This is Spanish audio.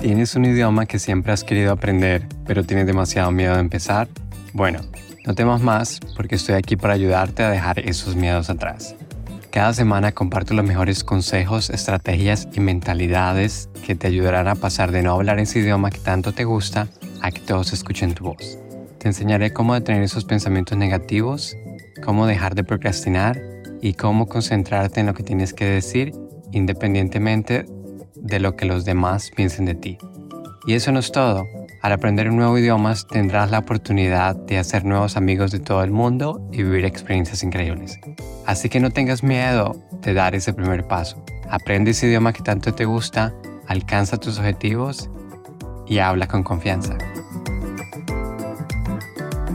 ¿Tienes un idioma que siempre has querido aprender, pero tienes demasiado miedo de empezar? Bueno, no temas más porque estoy aquí para ayudarte a dejar esos miedos atrás. Cada semana comparto los mejores consejos, estrategias y mentalidades que te ayudarán a pasar de no hablar ese idioma que tanto te gusta a que todos escuchen tu voz. Te enseñaré cómo detener esos pensamientos negativos, cómo dejar de procrastinar y cómo concentrarte en lo que tienes que decir independientemente de lo que los demás piensen de ti. Y eso no es todo. Al aprender un nuevo idioma tendrás la oportunidad de hacer nuevos amigos de todo el mundo y vivir experiencias increíbles. Así que no tengas miedo de dar ese primer paso. Aprende ese idioma que tanto te gusta, alcanza tus objetivos y habla con confianza.